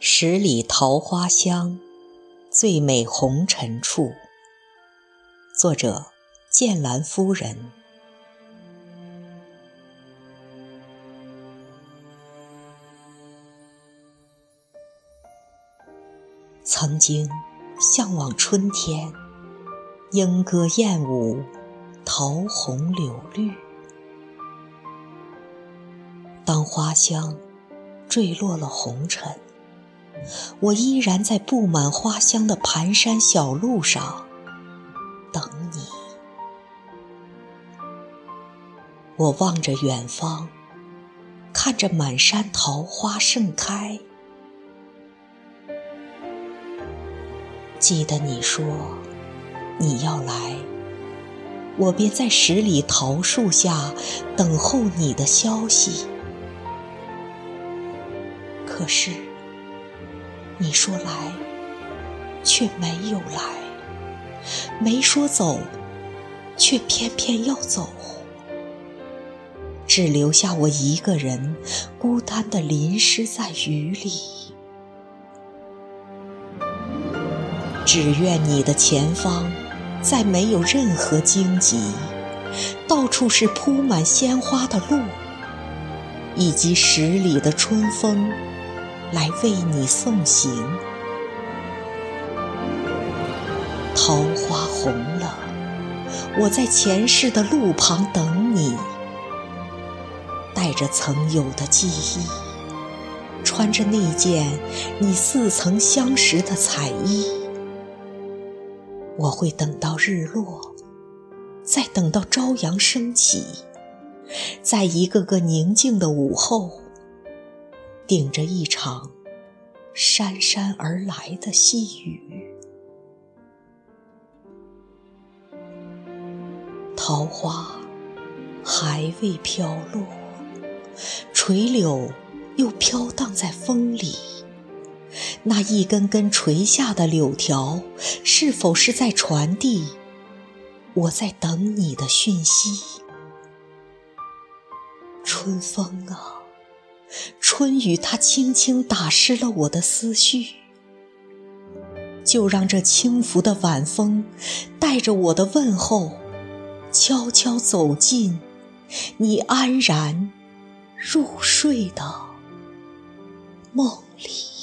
十里桃花香，最美红尘处。作者：剑兰夫人。曾经向往春天，莺歌燕舞，桃红柳绿。当花香坠落了红尘。我依然在布满花香的盘山小路上等你。我望着远方，看着满山桃花盛开。记得你说你要来，我便在十里桃树下等候你的消息。可是。你说来，却没有来；没说走，却偏偏要走。只留下我一个人，孤单地淋湿在雨里。只愿你的前方，再没有任何荆棘，到处是铺满鲜花的路，以及十里的春风。来为你送行，桃花红了，我在前世的路旁等你，带着曾有的记忆，穿着那件你似曾相识的彩衣，我会等到日落，再等到朝阳升起，在一个个宁静的午后。顶着一场姗姗而来的细雨，桃花还未飘落，垂柳又飘荡在风里。那一根根垂下的柳条，是否是在传递我在等你的讯息？春风啊！春雨，它轻轻打湿了我的思绪，就让这轻拂的晚风，带着我的问候，悄悄走进你安然入睡的梦里。